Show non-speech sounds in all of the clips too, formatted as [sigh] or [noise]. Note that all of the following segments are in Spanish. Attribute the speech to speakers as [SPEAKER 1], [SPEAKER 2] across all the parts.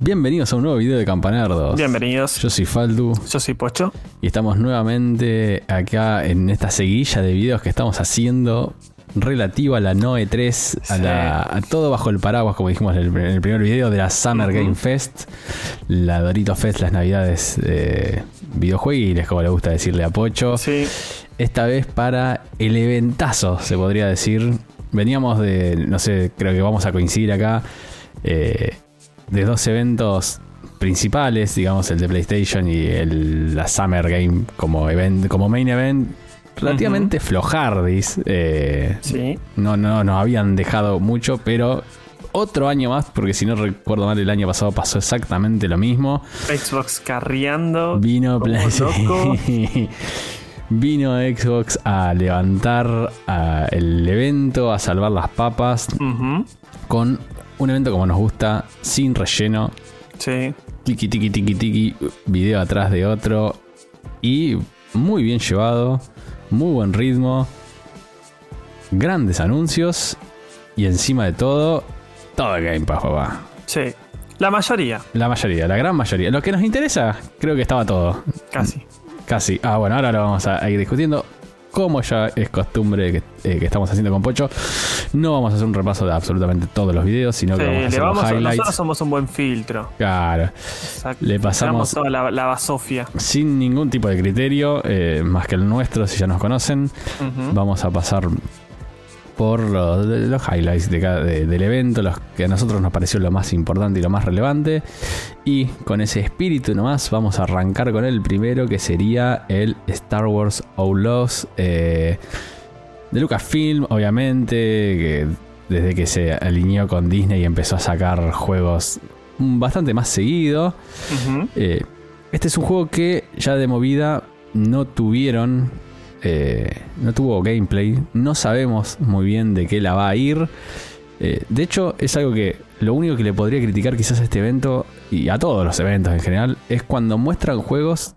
[SPEAKER 1] Bienvenidos a un nuevo video de Campanardos.
[SPEAKER 2] Bienvenidos.
[SPEAKER 1] Yo soy Faldu
[SPEAKER 2] Yo soy Pocho.
[SPEAKER 1] y estamos nuevamente acá en esta seguilla de videos que estamos haciendo relativa a la Noe 3, a,
[SPEAKER 2] Sí.
[SPEAKER 1] la- a todo bajo el paraguas, como dijimos en el, en el primer video, de la Summer Game Fest, la Dorito Fest, las navidades eh, videojueguiles, como le gusta decirle a Pocho.
[SPEAKER 2] Sí.
[SPEAKER 1] Esta vez para el eventazo, se podría decir. Veníamos de, no sé, creo que vamos a coincidir acá, eh, de dos eventos principales, digamos, el de PlayStation y el, la Summer Game como, event, como main event, relativamente flojardis. eh,
[SPEAKER 2] Sí.
[SPEAKER 1] no, no nos habían dejado mucho, pero otro año más, porque si no recuerdo mal, el año pasado pasó exactamente lo mismo.
[SPEAKER 2] Xbox carriando.
[SPEAKER 1] Vino
[SPEAKER 2] como
[SPEAKER 1] Play-
[SPEAKER 2] loco. [laughs]
[SPEAKER 1] Vino Xbox a levantar a el evento, a salvar las papas
[SPEAKER 2] Ujú.
[SPEAKER 1] con un evento como nos gusta, sin relleno,
[SPEAKER 2] Sí.
[SPEAKER 1] tiki tiki tiki tiki, video atrás de otro y muy bien llevado, muy buen ritmo, grandes anuncios y encima de todo, todo el Game Pass, papá.
[SPEAKER 2] Sí. La mayoría,
[SPEAKER 1] La mayoría, la gran mayoría. Lo que nos interesa, creo que estaba todo.
[SPEAKER 2] casi.
[SPEAKER 1] Casi. Ah, bueno, ahora lo vamos a, a ir discutiendo. Como ya es costumbre que, eh, que estamos haciendo con Pocho, no vamos a hacer un repaso de absolutamente todos los videos, sino
[SPEAKER 2] Sí,
[SPEAKER 1] que vamos a hacer
[SPEAKER 2] vamos
[SPEAKER 1] los
[SPEAKER 2] a-
[SPEAKER 1] highlights.
[SPEAKER 2] nosotros somos un buen filtro.
[SPEAKER 1] Claro.
[SPEAKER 2] Exacto.
[SPEAKER 1] Le pasamos-
[SPEAKER 2] toda la, la basofia.
[SPEAKER 1] Sin ningún tipo de criterio, eh, más que el nuestro, si ya nos conocen. Vamos a pasar por los, los highlights de cada- de- del evento, los que a nosotros nos pareció lo más importante y lo más relevante. Y con ese espíritu nomás vamos a arrancar con el primero, que sería el Star Wars Outlaws eh, de Lucasfilm, obviamente, que desde que se alineó con Disney y empezó a sacar juegos bastante más seguido. Eh, este es un juego que ya de movida no tuvieron. Eh, no tuvo gameplay. No sabemos muy bien de qué la va a ir. Eh, de hecho, es algo que lo único que le podría criticar quizás a este evento y a todos los eventos en general es cuando muestran juegos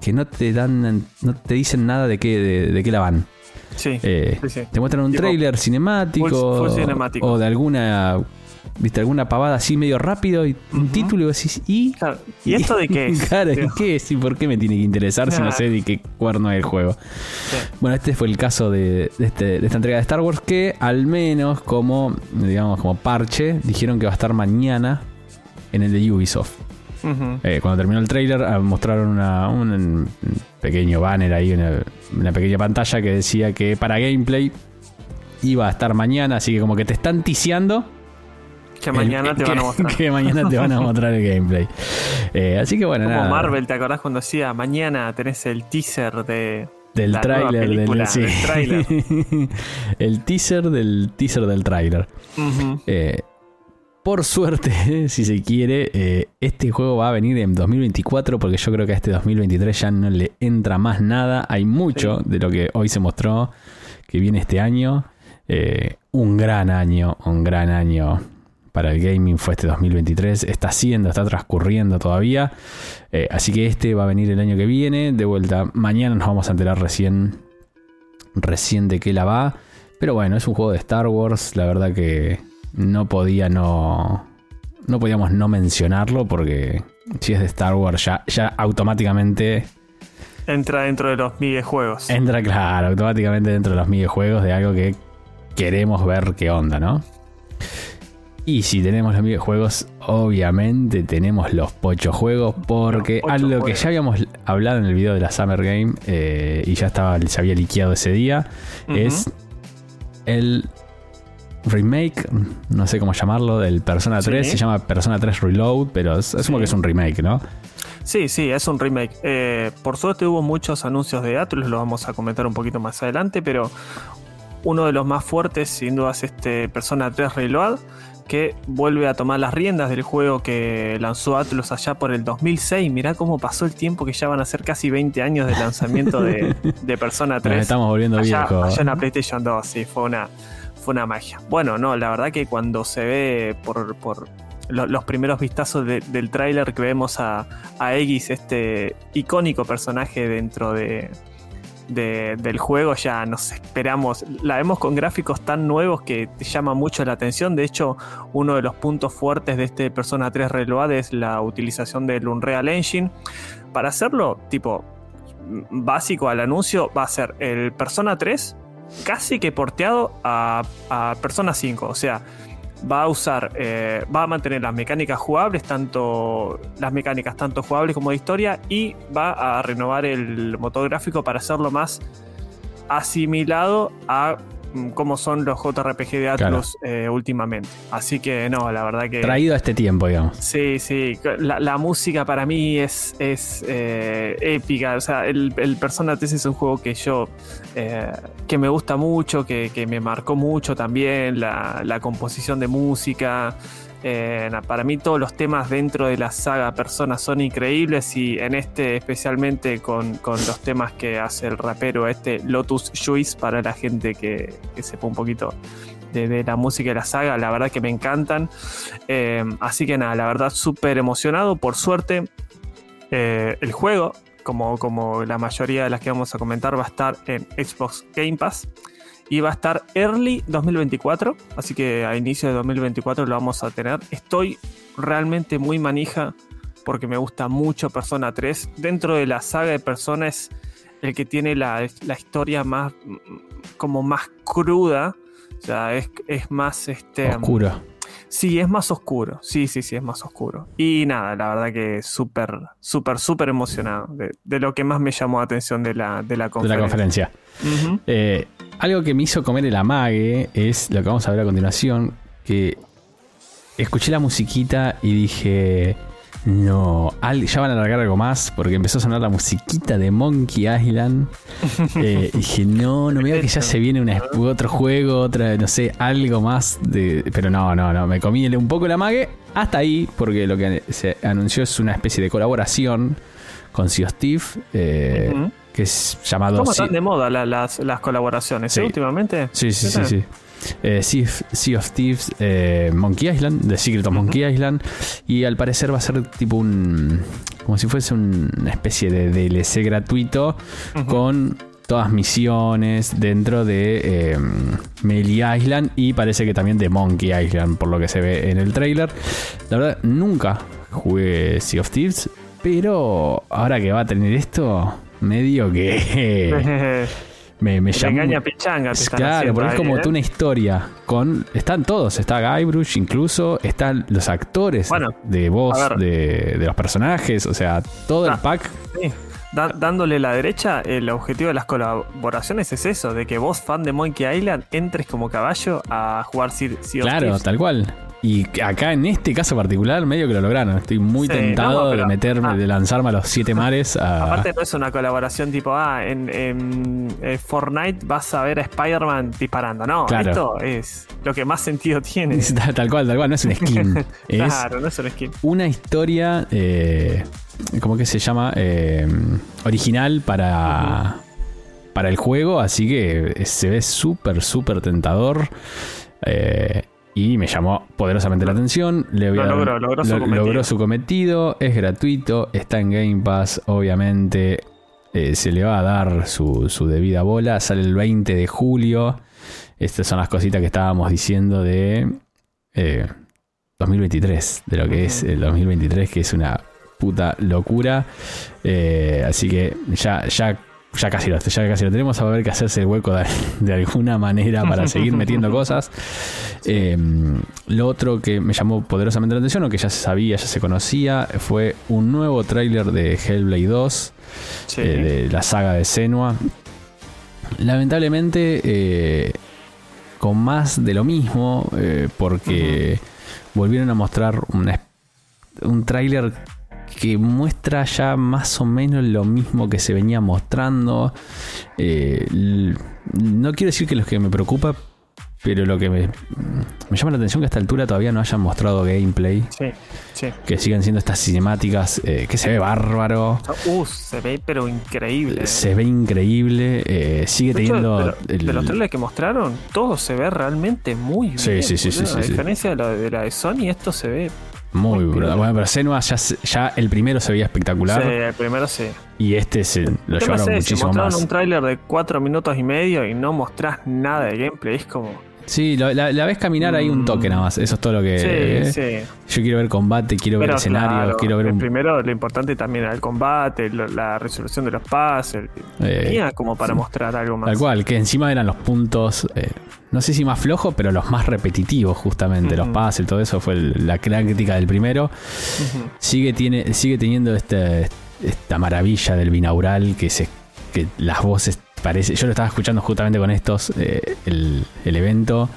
[SPEAKER 1] que no te dan, no te dicen nada de qué, de, de qué la van.
[SPEAKER 2] Sí.
[SPEAKER 1] Eh,
[SPEAKER 2] Sí, sí.
[SPEAKER 1] te muestran un
[SPEAKER 2] Tipo,
[SPEAKER 1] trailer cinemático,
[SPEAKER 2] full- full cinemático.
[SPEAKER 1] o de alguna, viste, alguna pavada así medio rápido y un título y vos decís, ¿y?
[SPEAKER 2] Claro. ¿Y [laughs] esto de qué es?
[SPEAKER 1] Claro, ¿y ¿qué es? ¿Y por qué me tiene que interesar si no sé de qué cuerno es el juego?
[SPEAKER 2] sí.
[SPEAKER 1] Bueno, este fue el caso de, de este- de esta entrega de Star Wars que al menos como, digamos, como parche, dijeron que va a estar mañana en el de Ubisoft. Eh, cuando terminó el trailer ah, mostraron una- un pequeño banner ahí, una, una pequeña pantalla que decía que para gameplay iba a estar mañana, así que como que te están ticiando
[SPEAKER 2] Que mañana
[SPEAKER 1] el-
[SPEAKER 2] te van a mostrar. [laughs]
[SPEAKER 1] Que mañana te van a mostrar el gameplay. Eh, así que bueno,
[SPEAKER 2] Como
[SPEAKER 1] nada.
[SPEAKER 2] Marvel, ¿te acordás cuando decía mañana tenés el teaser de
[SPEAKER 1] Del tráiler, del, sí.
[SPEAKER 2] del tráiler? [laughs]
[SPEAKER 1] el teaser del teaser del tráiler. Eh, por suerte, [laughs] si se quiere, eh, este juego va a venir en 2024 porque yo creo que a este 2023 ya no le entra más nada. Hay mucho de lo que hoy se mostró que viene este año. Eh, un gran año, un gran año para el gaming fue este 2023. Está siendo, está transcurriendo todavía. Eh, así que este va a venir el año que viene. De vuelta, mañana nos vamos a enterar recién, recién de qué la va. Pero bueno, es un juego de Star Wars. La verdad que no podía no. No podíamos no mencionarlo porque si es de Star Wars ya, ya automáticamente
[SPEAKER 2] Entra dentro de los videojuegos.
[SPEAKER 1] entra, claro, automáticamente dentro de los videojuegos de algo que queremos ver qué onda, ¿no? Y si tenemos los videojuegos, obviamente tenemos los pocho juegos, porque
[SPEAKER 2] pocho
[SPEAKER 1] algo que ya habíamos hablado en el video de la Summer Game eh, y ya estaba, se había liqueado ese día, es el remake, no sé cómo llamarlo, del Persona 3,
[SPEAKER 2] Sí.
[SPEAKER 1] se llama Persona 3 Reload, pero asumo
[SPEAKER 2] Sí.
[SPEAKER 1] que es un remake, ¿no?
[SPEAKER 2] Sí, sí, es un remake. Eh, por suerte hubo muchos anuncios de Atlus, lo vamos a comentar un poquito más adelante, pero uno de los más fuertes sin duda es este Persona 3 Reload, que vuelve a tomar las riendas del juego que lanzó Atlus allá por el 2006. Mirá cómo pasó el tiempo que ya van a ser casi 20 años de lanzamiento de, [laughs] de Persona 3.
[SPEAKER 1] Nos estamos volviendo
[SPEAKER 2] allá,
[SPEAKER 1] viejos.
[SPEAKER 2] allá en la PlayStation 2, sí, fue una, fue una magia. Bueno, no, la verdad que cuando se ve por, por lo- los primeros vistazos de- del tráiler que vemos a, a Aegis, este icónico personaje dentro de, de- del juego ya nos esperamos. La vemos con gráficos tan nuevos que te llama mucho la atención. De hecho, uno de los puntos fuertes de este Persona 3 Reload es la utilización del Unreal Engine. Para hacerlo, tipo básico al anuncio, va a ser el Persona 3 casi que porteado a, a Persona 5. O sea, va a usar, eh, va a mantener las mecánicas jugables, tanto las mecánicas tanto jugables como de historia, y va a renovar el motor gráfico para hacerlo más asimilado a cómo son los JRPG de Atlus eh, últimamente. Así que no, la verdad que.
[SPEAKER 1] Traído a este tiempo, digamos.
[SPEAKER 2] Sí, sí. La, la música para mí es, es eh, épica. O sea, el, el Persona 3 es un juego que yo. eh, que me gusta mucho, que, que me marcó mucho también. La, la composición de música. Eh, para mí, todos los temas dentro de la saga Persona son increíbles. Y en este, especialmente con, con los temas que hace el rapero, este Lotus Juice, para la gente que, sepa un poquito de, de la música de la saga, la verdad que me encantan. Eh, así que nada, la verdad súper emocionado. Por suerte, eh, el juego, como, como la mayoría de las que vamos a comentar, va a estar en Xbox Game Pass. Y va a estar early 2024. Así que a inicio de 2024 lo vamos a tener. Estoy realmente muy manija porque me gusta mucho Persona 3. Dentro de la saga de Persona es el que tiene la, la historia más como más cruda. O sea, es, es más este.
[SPEAKER 1] Oscuro.
[SPEAKER 2] Sí, es más oscuro. Sí, sí, sí, es más oscuro. Y nada, la verdad que súper, súper, súper emocionado de, de lo que más me llamó la atención de la, de la
[SPEAKER 1] De
[SPEAKER 2] conferencia.
[SPEAKER 1] la conferencia. Eh, algo que me hizo comer el amague es lo que vamos a ver a continuación. Que escuché la musiquita y dije. No, ya van a alargar algo más porque empezó a sonar la musiquita de Monkey Island. [laughs] Eh, y dije, no, no me diga que ya se viene una- otro juego, otra, no sé, algo más. De, pero no, no, no, me comí un poco el amague. Hasta ahí, porque lo que se anunció es una especie de colaboración con Sea Thieves, eh. Que es llamado
[SPEAKER 2] ¿Cómo están de moda la- las, las colaboraciones
[SPEAKER 1] Sí.
[SPEAKER 2] eh, últimamente?
[SPEAKER 1] Sí, sí, sí, sí. Eh, sea, of, Sea of Thieves, eh, Monkey Island, The Secret of Monkey Island. Y al parecer va a ser tipo un. como si fuese un- una especie de DLC gratuito con todas misiones dentro de eh, Melee Island y parece que también de Monkey Island, por lo que se ve en el trailer. La verdad, nunca jugué Sea of Thieves, pero ahora que va a tener esto, medio que [laughs] me, me llamó.
[SPEAKER 2] engaña pichanga. te están
[SPEAKER 1] Claro, porque es como
[SPEAKER 2] ¿eh?
[SPEAKER 1] tú una historia con. Están todos, está Guybrush incluso, están los actores
[SPEAKER 2] Bueno,
[SPEAKER 1] de voz de, de los personajes, o sea, todo el
[SPEAKER 2] Ah.
[SPEAKER 1] pack.
[SPEAKER 2] Sí. Da- dándole la derecha, el objetivo de las colaboraciones es eso, de que vos, fan de Monkey Island, entres como caballo a jugar Sea of
[SPEAKER 1] Claro,
[SPEAKER 2] Thieves.
[SPEAKER 1] tal cual. Y acá en este caso particular, medio que lo lograron. Estoy muy
[SPEAKER 2] Sí,
[SPEAKER 1] tentado
[SPEAKER 2] no,
[SPEAKER 1] de meterme,
[SPEAKER 2] ah.
[SPEAKER 1] de lanzarme a los siete [laughs] mares a.
[SPEAKER 2] Aparte no es una colaboración tipo, ah, en, en, eh, Fortnite vas a ver a Spider-Man disparando. No,
[SPEAKER 1] Claro.
[SPEAKER 2] esto es lo que más sentido tiene. [laughs]
[SPEAKER 1] Tal, tal cual, tal cual, no es un skin. [laughs] es
[SPEAKER 2] Claro, no es un skin.
[SPEAKER 1] una historia, eh, ¿cómo que se llama? Eh, original para, para el juego, así que se ve súper, súper tentador. eh, y me llamó poderosamente la atención. Le voy
[SPEAKER 2] Lo
[SPEAKER 1] a dar-
[SPEAKER 2] logró, logró su cometido.
[SPEAKER 1] logró su cometido, es gratuito, está en Game Pass, obviamente. eh, se le va a dar su, su debida bola. Sale el 20 de julio. Estas son las cositas que estábamos diciendo de eh, 2023, de lo que es el 2023, que es una puta locura. Eh, así que ya, ya, ya, casi lo, ya casi lo tenemos. A ver que hacerse el hueco de, de alguna manera para seguir [laughs] metiendo cosas. Eh, lo otro que me llamó poderosamente la atención, o que ya se sabía, ya se conocía, fue un nuevo tráiler de Hellblade 2
[SPEAKER 2] Sí.
[SPEAKER 1] eh, de la saga de Senua. Lamentablemente, eh, con más de lo mismo, eh, porque volvieron a mostrar una- un tráiler que muestra ya más o menos lo mismo que se venía mostrando. Eh, no quiero decir que lo que me preocupa, pero lo que me, me llama la atención que a esta altura todavía no hayan mostrado gameplay,
[SPEAKER 2] Sí, sí.
[SPEAKER 1] que sigan siendo estas cinemáticas eh, que se ve bárbaro.
[SPEAKER 2] Uh, se ve pero increíble.
[SPEAKER 1] Se ve increíble. eh, sigue
[SPEAKER 2] De hecho,
[SPEAKER 1] teniendo.
[SPEAKER 2] de,
[SPEAKER 1] el-
[SPEAKER 2] de los trailers que mostraron, todo se ve realmente muy bien.
[SPEAKER 1] Sí, sí, sí, sí, sí,
[SPEAKER 2] A
[SPEAKER 1] sí.
[SPEAKER 2] diferencia de la de, la de Sony, esto se ve
[SPEAKER 1] Muy brutal. Bueno, pero Senua ya, ya el primero se veía espectacular.
[SPEAKER 2] Sí, el primero sí.
[SPEAKER 1] Y este se lo llevaron
[SPEAKER 2] sé, si
[SPEAKER 1] muchísimo
[SPEAKER 2] mostraron
[SPEAKER 1] más.
[SPEAKER 2] un tráiler de 4 minutos y medio y no mostrás nada de gameplay, es como...
[SPEAKER 1] Sí, lo- la, la ves caminar ahí un toque nada más. Eso es todo lo que.
[SPEAKER 2] Sí,
[SPEAKER 1] eh,
[SPEAKER 2] sí.
[SPEAKER 1] Yo quiero ver combate, quiero ver escenarios,
[SPEAKER 2] claro,
[SPEAKER 1] quiero ver un.
[SPEAKER 2] primero lo importante también era el combate, lo- la resolución de los puzzles.
[SPEAKER 1] Eh,
[SPEAKER 2] Tenía como para mostrar algo más.
[SPEAKER 1] Tal cual, que encima eran los puntos, eh, no sé si más flojos, pero los más repetitivos justamente, los
[SPEAKER 2] Ujú.
[SPEAKER 1] puzzles, todo eso fue el- la crítica del primero. Sigue, tiene, sigue teniendo este, esta maravilla del binaural que, se, que las voces parece. Yo lo estaba escuchando justamente con estos, eh, el, el evento,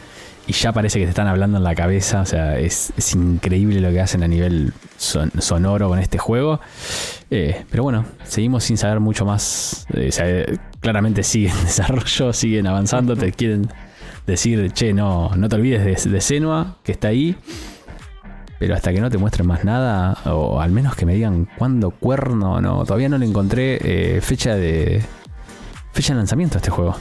[SPEAKER 1] y ya parece que te están hablando en la cabeza. O sea, es, es increíble lo que hacen a nivel son- sonoro con este juego. Eh, pero bueno, seguimos sin saber mucho más. Eh, o sea, claramente siguen en [laughs] desarrollo, siguen avanzando, te [laughs] quieren decir, che, no, no te olvides de, de Senua, que está ahí. Pero hasta que no te muestren más nada, o al menos que me digan cuándo cuerno, no, todavía no le encontré eh, fecha de fecha de lanzamiento a este juego.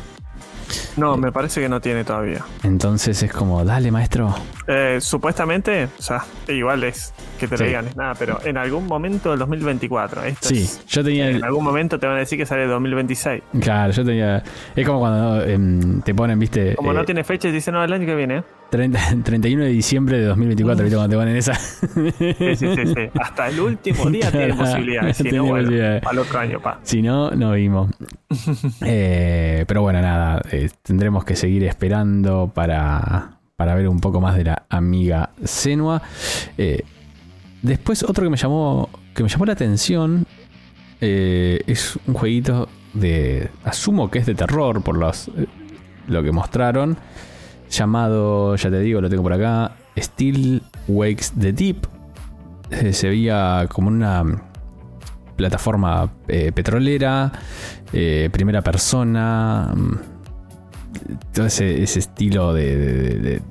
[SPEAKER 2] No, me parece que no tiene todavía.
[SPEAKER 1] Entonces es como, dale maestro.
[SPEAKER 2] Eh, supuestamente, o sea, igual es que te
[SPEAKER 1] Sí.
[SPEAKER 2] lo digan, es nada, pero en algún momento del 2024. Esto
[SPEAKER 1] Sí,
[SPEAKER 2] es-
[SPEAKER 1] yo tenía el,
[SPEAKER 2] en algún momento te van a decir que sale 2026.
[SPEAKER 1] Claro, yo tenía. Es como cuando em, te ponen, viste.
[SPEAKER 2] Como
[SPEAKER 1] eh,
[SPEAKER 2] no tiene fecha, dicen no, el año que viene.
[SPEAKER 1] 30 31 [laughs] de diciembre de 2024, ¿viste? Cuando te ponen esa.
[SPEAKER 2] Sí, sí, sí, sí. [laughs] Hasta el último día tiene posibilidades. Si no, bueno, al otro año, pa.
[SPEAKER 1] Si no, no vimos. [laughs] Eh, pero bueno, nada. eh, tendremos que seguir esperando para, para ver un poco más de la amiga Senua. Eh, después, otro que me llamó. Que me llamó la atención. eh, es un jueguito de. Asumo que es de terror por eh, lo que mostraron. Llamado, ya te digo, lo tengo por acá. Still Wakes the Deep. Eh, se veía como una plataforma petrolera, primera persona, mm, todo ese, estilo de-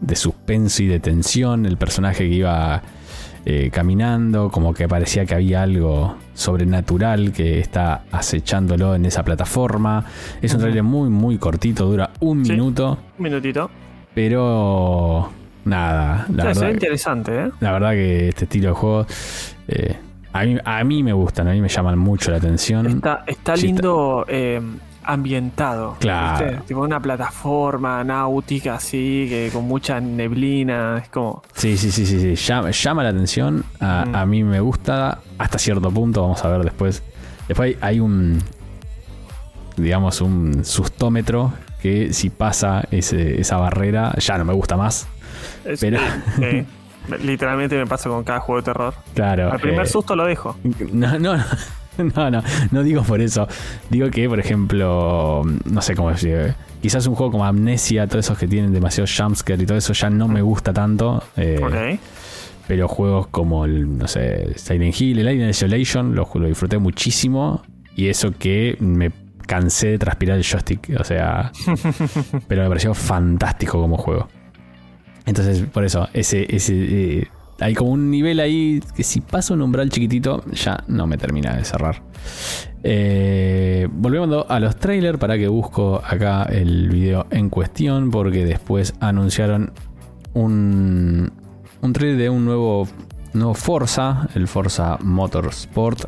[SPEAKER 1] de suspenso y de tensión, el personaje que iba eh, caminando, como que parecía que había algo sobrenatural que está acechándolo en esa plataforma. Es un trailer muy, muy cortito, dura un
[SPEAKER 2] Sí.
[SPEAKER 1] minuto,
[SPEAKER 2] Un minutito.
[SPEAKER 1] pero nada, la
[SPEAKER 2] Sí, se
[SPEAKER 1] verdad
[SPEAKER 2] ve interesante, ¿eh?
[SPEAKER 1] la verdad que este estilo de juego eh, a, mí, a mí me gustan, a mí me llaman mucho la atención.
[SPEAKER 2] Está, está
[SPEAKER 1] Sí,
[SPEAKER 2] lindo eh, ambientado.
[SPEAKER 1] Claro.
[SPEAKER 2] ¿viste? Tipo una plataforma náutica así, que con mucha neblina. Es como.
[SPEAKER 1] Sí, sí, sí, sí, sí. Llama, llama la atención. A,
[SPEAKER 2] Mm.
[SPEAKER 1] a mí me gusta hasta cierto punto. Vamos a ver después. Después hay, hay un, digamos, un sustómetro que si pasa ese- esa barrera ya no me gusta más.
[SPEAKER 2] es-
[SPEAKER 1] Pero-
[SPEAKER 2] eh, [laughs] literalmente me pasa con cada juego de terror.
[SPEAKER 1] Claro.
[SPEAKER 2] Al primer
[SPEAKER 1] eh,
[SPEAKER 2] susto lo dejo.
[SPEAKER 1] No, no, no. [laughs] No, no, no digo por eso. Digo que, por ejemplo, no sé cómo decir. Quizás un juego como Amnesia, todos esos que tienen demasiado jumpscare y todo eso ya no me gusta tanto. eh. Pero juegos como el, no sé, Silent Hill, el Alien Isolation, lo, lo disfruté muchísimo. Y eso que me cansé de transpirar el joystick. O sea, [laughs] pero me pareció fantástico como juego. Entonces, por eso, ese, ese eh, hay como un nivel ahí que si paso un umbral chiquitito, ya no me termina de cerrar. Eh, volviendo a los trailers, para que busco acá el video en cuestión, porque después anunciaron un, un trailer de un nuevo, nuevo Forza, el Forza Motorsport,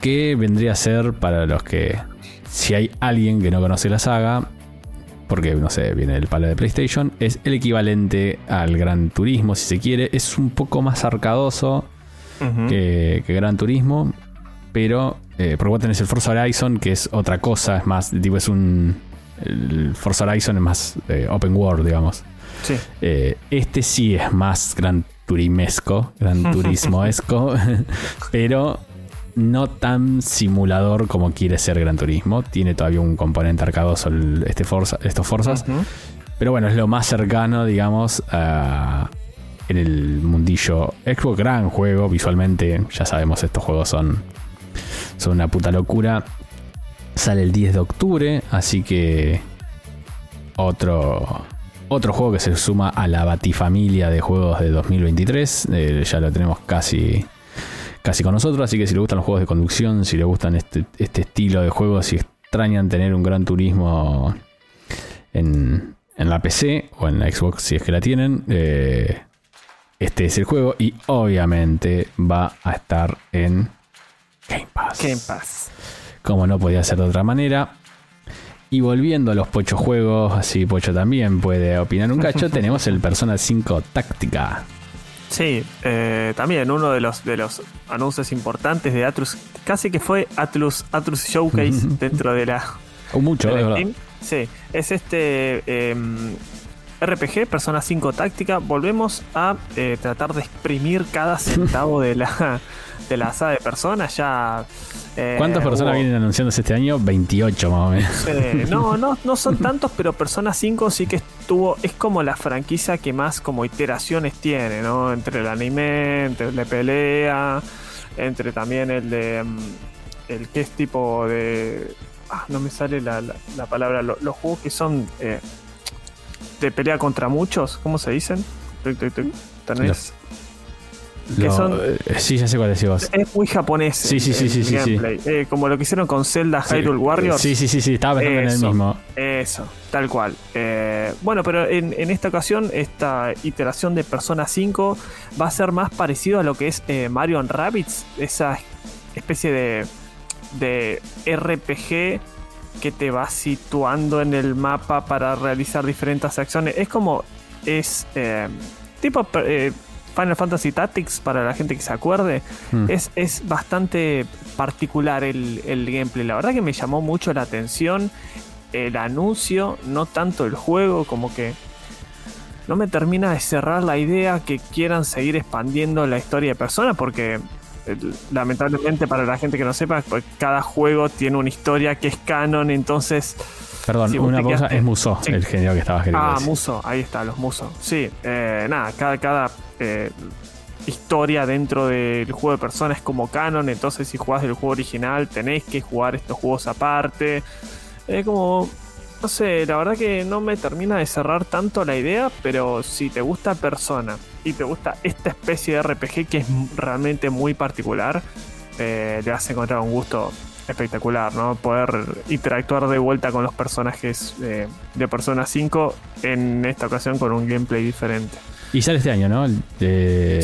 [SPEAKER 1] que vendría a ser para los que, si hay alguien que no conoce la saga, porque no sé, viene del palo de PlayStation, es el equivalente al Gran Turismo, si se quiere. Es un poco más arcadoso que Gran Turismo, pero eh, porque vos tenés el Forza Horizon, que es otra cosa, es más, tipo, es un. El Forza Horizon es más eh, open world, digamos.
[SPEAKER 2] Sí.
[SPEAKER 1] Eh, este sí es más Gran Turimesco, Gran [laughs] Turismoesco, [laughs] pero no tan simulador como quiere ser Gran Turismo. Tiene todavía un componente arcadoso el- este Forza, estos Forzas. Pero bueno, es lo más cercano, digamos, a- en el mundillo Xbox. Gran juego, visualmente, ya sabemos, estos juegos son, son una puta locura. Sale el 10 de octubre, así que otro, otro juego que se suma a la batifamilia de juegos de 2023. Eh, ya lo tenemos casi, casi con nosotros, así que si les gustan los juegos de conducción, si les gustan este, este estilo de juegos, si extrañan tener un gran turismo en, en la PC o en la Xbox si es que la tienen, eh, este es el juego y obviamente va a estar en Game Pass.
[SPEAKER 2] Game Pass.
[SPEAKER 1] Como no podía ser de otra manera. Y volviendo a los Pocho juegos, así Pocho también puede opinar un cacho, [laughs] tenemos el Persona 5 Táctica.
[SPEAKER 2] Sí, eh, también uno de los, de los anuncios importantes de Atlus, casi que fue Atlus, Atlus Showcase [laughs] dentro de la...
[SPEAKER 1] O mucho,
[SPEAKER 2] de
[SPEAKER 1] de
[SPEAKER 2] la
[SPEAKER 1] verdad.
[SPEAKER 2] Sí, es este em, RPG, Persona 5 Táctica. Volvemos a eh, tratar de exprimir cada centavo de la, [laughs] de la saga de Persona. Ya, eh,
[SPEAKER 1] ¿Cuántas personas
[SPEAKER 2] hubo-
[SPEAKER 1] vienen anunciándose este año? 28 más o menos.
[SPEAKER 2] eh, no, no, no son tantos, pero Persona 5 sí que estuvo. Es como la franquicia que más como iteraciones tiene, ¿no? Entre el anime, entre el de pelea, entre también el de. mm, El que es tipo de. Ah, no me sale la, la- la palabra. Lo- los juegos que son de pelea contra muchos, ¿cómo se dicen? Tuc, tuc, tuc. Tenés- que son-
[SPEAKER 1] eh, sí, ya sé cuál decís vos.
[SPEAKER 2] Es muy japonés.
[SPEAKER 1] Sí, sí, sí, sí, sí, sí.
[SPEAKER 2] Eh, como lo que hicieron con Zelda Hyrule Warriors.
[SPEAKER 1] Sí, sí, sí, sí, estaba pensando en el mismo.
[SPEAKER 2] Eso, tal cual. Eh, bueno, pero en, en esta ocasión, esta iteración de Persona 5 va a ser más parecido a lo que es eh, Mario and Rabbids, esa especie de, de RPG que te va situando en el mapa para realizar diferentes acciones. Es como. Es eh, tipo eh, Final Fantasy Tactics, para la gente que se acuerde.
[SPEAKER 1] Hmm.
[SPEAKER 2] Es, es bastante particular el, el gameplay. La verdad que me llamó mucho la atención el anuncio, no tanto el juego, como que no me termina de cerrar la idea que quieran seguir expandiendo la historia de Persona, porque lamentablemente para la gente que no sepa, pues, cada juego tiene una historia que es canon, entonces...
[SPEAKER 1] Perdón,
[SPEAKER 2] si
[SPEAKER 1] una
[SPEAKER 2] quedaste-
[SPEAKER 1] Es Musou,
[SPEAKER 2] Sí.
[SPEAKER 1] el género que estabas queriendo
[SPEAKER 2] Ah,
[SPEAKER 1] decir.
[SPEAKER 2] Muso, ahí está, los Muso. Sí, eh, nada, cada, cada eh, historia dentro del juego de Persona es como canon, entonces si jugás del juego original tenés que jugar estos juegos aparte. Es como, no sé, la verdad que no me termina de cerrar tanto la idea, pero si te gusta Persona y te gusta esta especie de RPG que es realmente muy particular, eh, le vas a encontrar un gusto espectacular, ¿no? Poder interactuar de vuelta con los personajes eh, de Persona 5, en esta ocasión con un gameplay diferente.
[SPEAKER 1] Y sale este año, ¿no?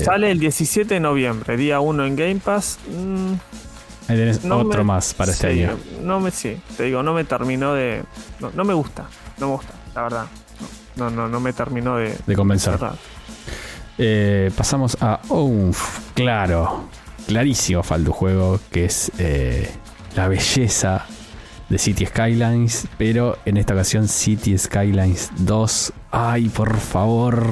[SPEAKER 2] Sale el 17 de noviembre, día 1 en Game Pass. Mm,
[SPEAKER 1] ahí tenés
[SPEAKER 2] no
[SPEAKER 1] otro
[SPEAKER 2] me-
[SPEAKER 1] más para este
[SPEAKER 2] sí,
[SPEAKER 1] año.
[SPEAKER 2] No me, sí, te digo, no me terminó de. No, no me gusta, no me gusta, la verdad. No, no, no me terminó de.
[SPEAKER 1] De convencer. Eh, pasamos a Oomph. Claro, clarísimo falta juego que es eh, la belleza de City Skylines, pero en esta ocasión City Skylines 2. Ay, por favor,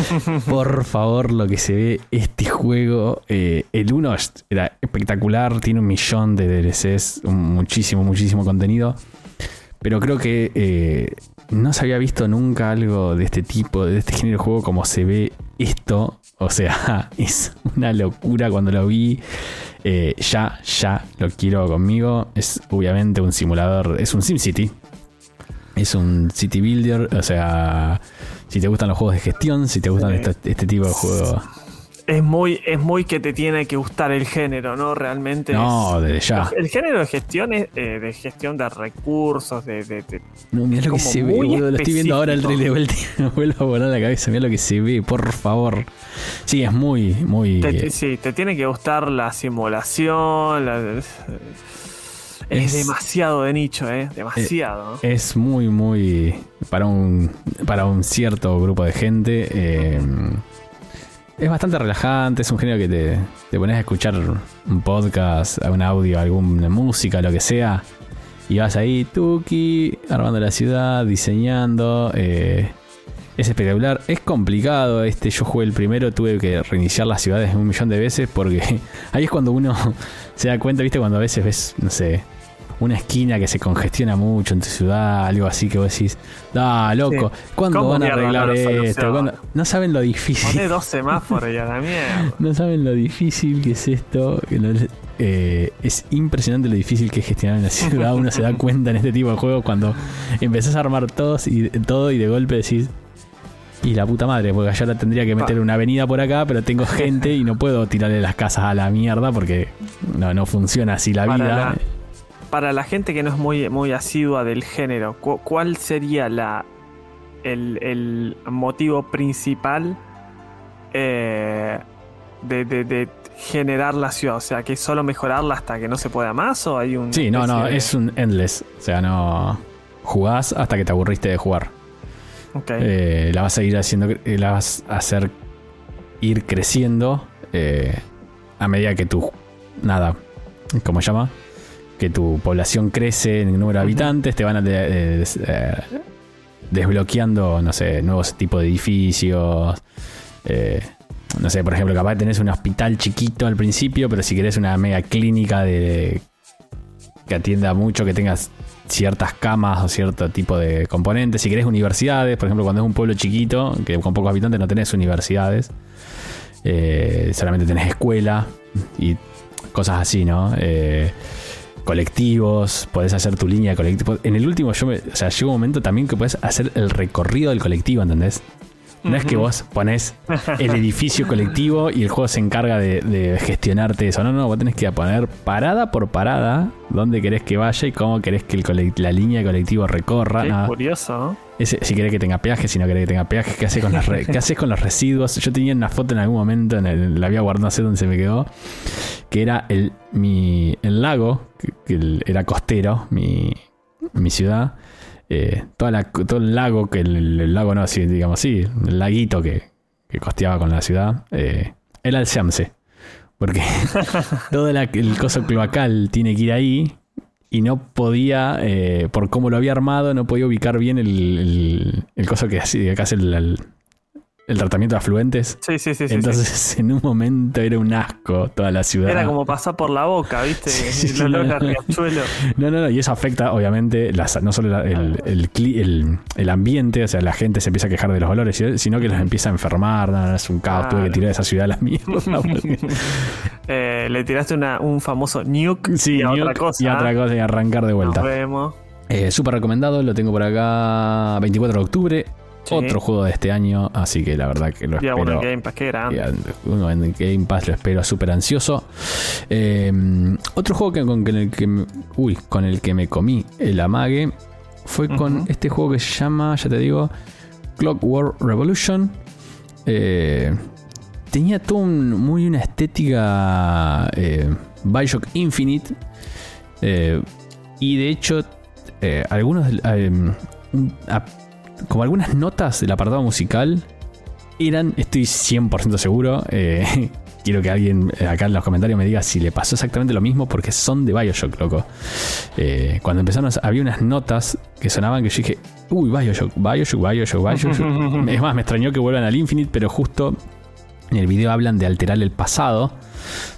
[SPEAKER 1] [laughs] por favor, lo que se ve este juego. eh, el 1 era espectacular, tiene un millón de DLCs, un- muchísimo, muchísimo contenido. Pero creo que no se había visto nunca algo de este tipo, de este género de juego como se ve esto. O sea, [laughs] es una locura cuando lo vi. Eh, ya, ya lo quiero conmigo. Es obviamente un simulador, es un SimCity. Es un City Builder. O sea, si te gustan los juegos de gestión, si te gustan
[SPEAKER 2] Sí.
[SPEAKER 1] este, este tipo de juegos.
[SPEAKER 2] Es muy, es muy que te tiene que gustar el género, ¿no? Realmente.
[SPEAKER 1] No,
[SPEAKER 2] es-
[SPEAKER 1] desde ya.
[SPEAKER 2] El género de gestión es eh, de gestión de recursos, de, de- de-
[SPEAKER 1] No, mirá lo que se ve, boludo. Lo estoy viendo ahora el trailer de vuelta [laughs] me vuelvo a volar la cabeza. Mirá lo que se ve, por favor. Sí, es muy, muy.
[SPEAKER 2] Te,
[SPEAKER 1] eh,
[SPEAKER 2] sí, te tiene que gustar la simulación. la- es,
[SPEAKER 1] Es-
[SPEAKER 2] demasiado de nicho, ¿eh? Demasiado.
[SPEAKER 1] Es muy, muy. Para un, para un cierto grupo de gente. eh, es bastante relajante. Es un género que te, te pones a escuchar un podcast, un audio, alguna música, lo que sea. Y vas ahí, Tuki, armando la ciudad, diseñando. eh, es espectacular. Es complicado este. Yo jugué el primero, tuve que reiniciar las ciudades un millón de veces porque [laughs] ahí es cuando uno [laughs] se da cuenta, viste, cuando a veces ves, no sé, una esquina que se congestiona mucho en tu ciudad, algo así que vos decís, da, loco, ¿cuándo
[SPEAKER 2] ¿Cómo
[SPEAKER 1] van a arreglar esto? ¿Cuándo? No saben lo
[SPEAKER 2] Poné
[SPEAKER 1] difícil.
[SPEAKER 2] dos semáforos y a la mierda. [laughs]
[SPEAKER 1] No saben lo difícil que es esto. que no les- eh, es impresionante lo difícil que es gestionar en la [laughs] ciudad. Uno se da cuenta en este tipo de juegos cuando empezás a armar todos y, todo y de golpe decís. Y la puta madre, porque allá la tendría que meter una avenida por acá, pero tengo [laughs] gente y no puedo tirarle las casas a la mierda porque no, no funciona así la
[SPEAKER 2] Para
[SPEAKER 1] vida.
[SPEAKER 2] Para la gente que no es muy, muy asidua del género, cu- ¿cuál sería la el, el motivo principal eh, de, de- de generar la ciudad? O sea, que solo mejorarla hasta que no se pueda más o hay un...
[SPEAKER 1] Sí, no, no,
[SPEAKER 2] de-
[SPEAKER 1] es un endless. O sea, no. Jugás hasta que te aburriste de jugar.
[SPEAKER 2] Ok.
[SPEAKER 1] Eh, la vas a ir haciendo, eh, la vas a hacer ir creciendo eh, a medida que tu, nada, ¿cómo se llama? Que tu población crece en el número de habitantes, te van a eh, des- eh, desbloqueando, no sé, nuevos tipos de edificios. eh, no sé, por ejemplo, capaz tenés un hospital chiquito al principio, pero si querés una mega clínica de que atienda mucho, que tengas ciertas camas o cierto tipo de componentes. Si querés universidades, por ejemplo, cuando es un pueblo chiquito, que con pocos habitantes no tenés universidades, eh, solamente tenés escuela y cosas así, ¿no? Eh, colectivos, podés hacer tu línea de colectivo. En el último, yo me, o sea, llega un momento también que podés hacer el recorrido del colectivo, ¿entendés? No es que vos ponés el edificio colectivo y el juego se encarga de, de gestionarte eso. No, no, vos tenés que poner parada por parada dónde querés que vaya y cómo querés que el la línea de colectivo recorra.
[SPEAKER 2] Qué
[SPEAKER 1] nada.
[SPEAKER 2] curioso. ¿no?
[SPEAKER 1] Ese- si querés que tenga peaje, si no querés que tenga peaje, ¿qué haces con, las re- ¿qué haces con los residuos? Yo tenía una foto en algún momento, en el- la había guardado, no sé dónde se me quedó, que era el, mi, el lago, que, que el- era costero, mi, mi ciudad. Eh, todo el lago, que el, lago no, sí, digamos sí, el laguito que, que costeaba con la ciudad, eh, el Seamse. Porque [laughs] todo el coso cloacal tiene que ir ahí y no podía, eh, por cómo lo había armado, no podía ubicar bien el, el, el coso que hace, que el, el- tratamiento de afluentes.
[SPEAKER 2] Sí, sí, sí. sí,
[SPEAKER 1] Entonces,
[SPEAKER 2] sí. [laughs]
[SPEAKER 1] en un momento era un asco toda la ciudad.
[SPEAKER 2] Era como pasar por la boca, ¿viste? [laughs]
[SPEAKER 1] Sí, sí,
[SPEAKER 2] el olor
[SPEAKER 1] no.
[SPEAKER 2] riachuelo.
[SPEAKER 1] No, no, no, y eso afecta, obviamente, las- no solo la- el, el, cli- el- el ambiente, o sea, la gente se empieza a quejar de los olores, sino que los empieza a enfermar. No, es un caos, tuve que tirar esa ciudad a las mierdas. [laughs] porque-
[SPEAKER 2] Eh, le tiraste una- un famoso nuke
[SPEAKER 1] sí,
[SPEAKER 2] y a otra cosa.
[SPEAKER 1] y a otra cosa, y arrancar de
[SPEAKER 2] Nos
[SPEAKER 1] vuelta.
[SPEAKER 2] vemos.
[SPEAKER 1] Eh, Súper recomendado, lo tengo por acá 24 de octubre.
[SPEAKER 2] Sí.
[SPEAKER 1] Otro juego de este año, así que la verdad que lo
[SPEAKER 2] uno
[SPEAKER 1] espero.
[SPEAKER 2] en Game Pass, qué grande.
[SPEAKER 1] Uno en Game Pass lo espero súper ansioso. Eh, otro juego que, con, el que me, uy, con el que me comí el amague fue con este juego que se llama, ya te digo, Clockwork Revolution. Eh, tenía todo un- muy una estética eh, Bioshock Infinite. Eh, y de hecho, eh, algunos a- como algunas notas del apartado musical eran, estoy 100% seguro. eh, [laughs] quiero que alguien eh, acá en los comentarios me diga si le pasó exactamente lo mismo, porque son de Bioshock, loco. Eh, cuando empezaron, había unas notas que sonaban que yo dije, uy, Bioshock, Bioshock, Bioshock, Bioshock. [laughs] es más, me extrañó que vuelvan al Infinite, pero justo en el video hablan de alterar el pasado.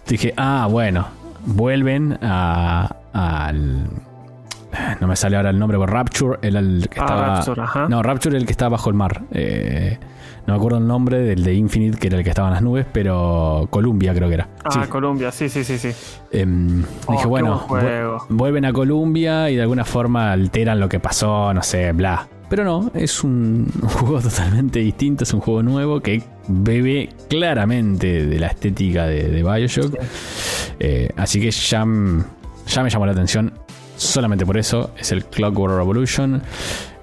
[SPEAKER 1] Dije, ah, bueno, vuelven a, al. No me sale ahora el nombre, pero Rapture era el que
[SPEAKER 2] Ah,
[SPEAKER 1] estaba.
[SPEAKER 2] Rapture, ajá.
[SPEAKER 1] No, Rapture era el que estaba bajo el mar. Eh, no me acuerdo el nombre del de Infinite, que era el que estaba en las nubes, pero Columbia creo que era.
[SPEAKER 2] Ah,
[SPEAKER 1] Sí.
[SPEAKER 2] Colombia, sí, sí, sí, sí.
[SPEAKER 1] Em,
[SPEAKER 2] Oh,
[SPEAKER 1] dije, bueno, vuelven a Columbia y de alguna forma alteran lo que pasó, no sé, bla. Pero no, es un, [laughs] un juego totalmente distinto, es un juego nuevo que bebe claramente de la estética de, de Bioshock. Eh, así que ya, ya me llamó la atención solamente por eso. Es el Clockwork Revolution.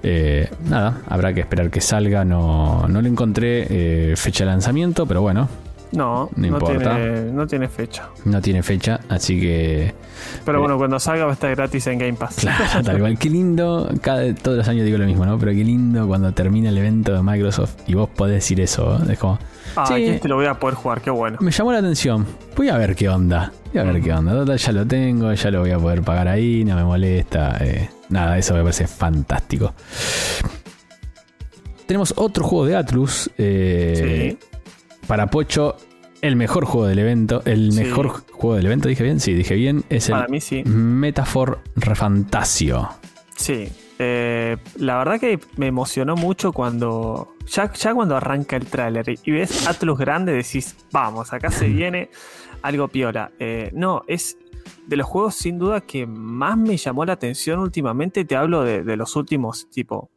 [SPEAKER 1] Eh, nada, habrá que esperar que salga. No, no le encontré eh, fecha de lanzamiento, pero bueno,
[SPEAKER 2] No,
[SPEAKER 1] No importa.
[SPEAKER 2] tiene, no tiene fecha.
[SPEAKER 1] no tiene fecha, así que
[SPEAKER 2] Pero
[SPEAKER 1] Eh.
[SPEAKER 2] bueno, cuando salga va a estar gratis en Game Pass.
[SPEAKER 1] Claro, [laughs] tal cual. Qué lindo, cada, todos los años digo lo mismo, ¿no? Pero qué lindo cuando termina el evento de Microsoft y vos podés decir eso. ¿eh? Es como,
[SPEAKER 2] Ah,
[SPEAKER 1] Sí.
[SPEAKER 2] este lo voy a poder jugar, qué bueno.
[SPEAKER 1] me llamó la atención. Voy a ver qué onda. Voy a ver qué onda. Total, ya lo tengo, ya lo voy a poder pagar ahí, no me molesta. eh, nada, eso me parece fantástico. Tenemos otro juego de Atlus. eh,
[SPEAKER 2] Sí.
[SPEAKER 1] Para Pocho, el mejor juego del evento. El
[SPEAKER 2] Sí.
[SPEAKER 1] mejor juego del evento, dije bien. Sí, dije bien. Es el
[SPEAKER 2] Para mí sí.
[SPEAKER 1] Metaphor Refantasio.
[SPEAKER 2] Sí. Eh, la verdad que me emocionó mucho cuando. Ya, ya cuando arranca el tráiler y- y ves Atlus grande, decís, vamos, acá se [laughs] viene algo piola. Eh, no, es de los juegos sin duda que más me llamó la atención últimamente. Te hablo de, de los últimos, tipo,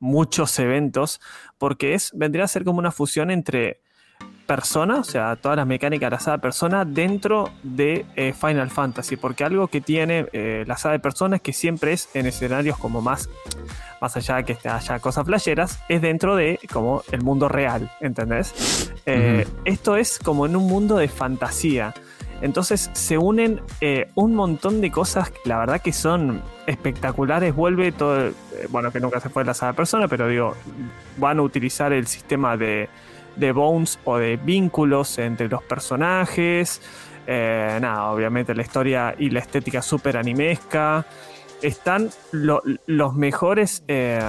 [SPEAKER 2] muchos eventos, porque es, vendría a ser como una fusión entre persona, o sea, todas las mecánicas de la saga persona dentro de eh, Final Fantasy, porque algo que tiene eh, la saga de persona es que siempre es en escenarios como más, más allá de que haya cosas flasheras, es dentro de como el mundo real, ¿entendés? Eh, esto es como en un mundo de fantasía. Entonces se unen un montón de cosas, la verdad que son espectaculares. Vuelve todo, bueno, que nunca se fue la saga persona, pero digo, van a utilizar el sistema de de bones o de vínculos entre los personajes. Eh, nada, obviamente la historia y la estética súper animesca. Están los mejores. Eh,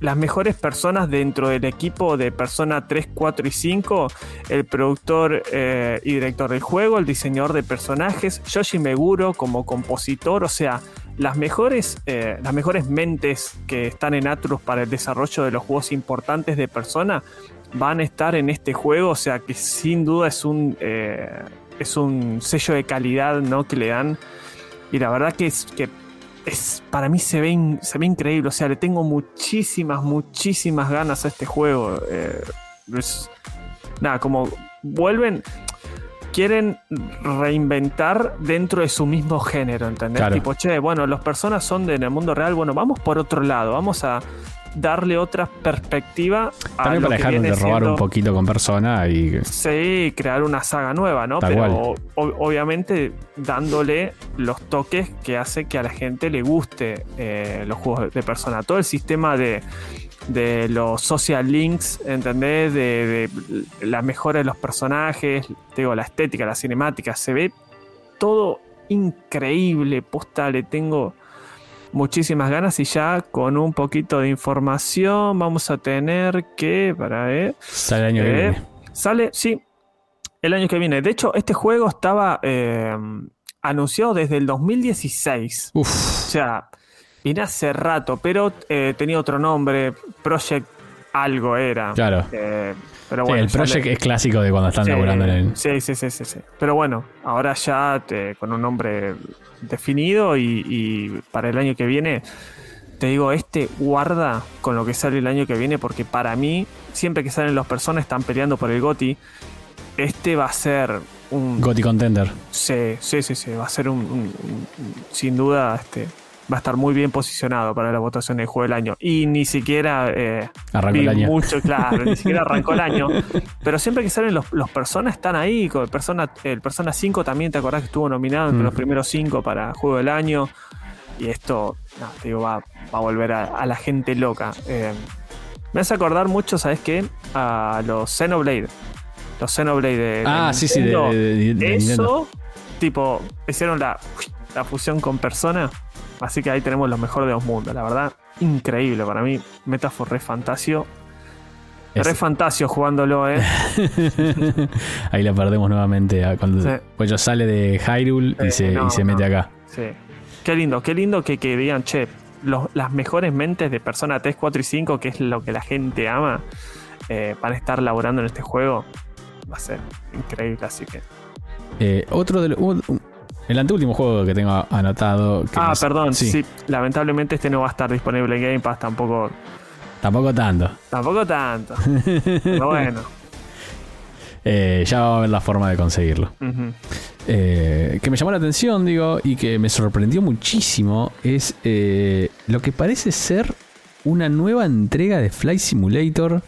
[SPEAKER 2] las mejores personas dentro del equipo de Persona 3, 4 y 5, el productor eh, y director del juego, el diseñador de personajes, Yoshi Meguro como compositor, o sea, las mejores, las mejores mentes que están en Atlus para el desarrollo de los juegos importantes de Persona van a estar en este juego, o sea que sin duda es un, eh, es un sello de calidad ¿no? que le dan. Y la verdad que es que es, para mí se ve, se ve increíble, o sea, le tengo muchísimas, muchísimas ganas a este juego. Eh, nada, como vuelven, quieren reinventar dentro de su mismo género, ¿entendés? Tipo, che, bueno, las personas son de, en el mundo real, bueno, vamos por otro lado, vamos a darle otra perspectiva
[SPEAKER 1] a También para dejar de robar un poquito con persona y.
[SPEAKER 2] Sí, crear una saga nueva, ¿no? Pero obviamente dándole los toques que hace que a la gente le guste eh, los juegos de persona. Todo el sistema de, de los social links, ¿entendés? De, de la mejora de los personajes, digo, la estética, la cinemática, se ve todo increíble. Posta, le tengo muchísimas ganas y ya con un poquito de información vamos a tener que, para ver,
[SPEAKER 1] sale el año que viene.
[SPEAKER 2] Sale, sí, el año que viene. De hecho, este juego estaba eh, anunciado desde el 2016. O sea, viene hace rato, pero eh, tenía otro nombre, Project algo era.
[SPEAKER 1] Claro.
[SPEAKER 2] Eh, pero
[SPEAKER 1] el Project es clásico de cuando están laburando en
[SPEAKER 2] el. Sí, sí, sí, sí, Pero bueno, ahora ya con un nombre definido y, para el año que viene, te digo, este guarda con lo que sale el año que viene, porque para mí, siempre que salen los personas están peleando por el GOTI. Este va a ser un.
[SPEAKER 1] GOTI Contender.
[SPEAKER 2] Sí, sí, sí, sí. Va a ser un sin duda este, va a estar muy bien posicionado para la votación del juego del año. Y ni siquiera
[SPEAKER 1] eh, arrancó el año.
[SPEAKER 2] mucho, claro, ni siquiera [laughs] arrancó el año. Pero siempre que salen los, personas están ahí. el Persona, el Persona 5 también, ¿te acordás que estuvo nominado entre mm. los primeros 5 para juego del año? Y esto, digo, va, a volver a, la gente loca. Eh, me hace acordar mucho, ¿sabes qué? A los Xenoblade. Los Xenoblade de.
[SPEAKER 1] Ah, sí, sí, de,
[SPEAKER 2] Eso, tipo, hicieron la, la fusión con Persona. Así que ahí tenemos lo mejor de los mundos. La verdad, increíble para mí. Metafor re fantasio. Re fantasio jugándolo, ¿eh? [laughs]
[SPEAKER 1] ahí la perdemos nuevamente. Ah, cuando pues sale de Hyrule y, se, mete acá.
[SPEAKER 2] Sí. Qué lindo, qué lindo que, que digan, che, las mejores mentes de Persona 3, 4 y 5, que es lo que la gente ama, eh, van a estar laborando en este juego. Va a ser increíble, así que.
[SPEAKER 1] Eh, otro de los, el anteúltimo juego que tengo anotado.
[SPEAKER 2] ah, perdón, sí. Lamentablemente este no va a estar disponible en Game Pass tampoco.
[SPEAKER 1] Tampoco tanto.
[SPEAKER 2] Tampoco tanto. [laughs] Pero bueno.
[SPEAKER 1] Eh, ya va a haber la forma de conseguirlo. Eh, que me llamó la atención, digo, y que me sorprendió muchísimo es eh, lo que parece ser una nueva entrega de Flight Simulator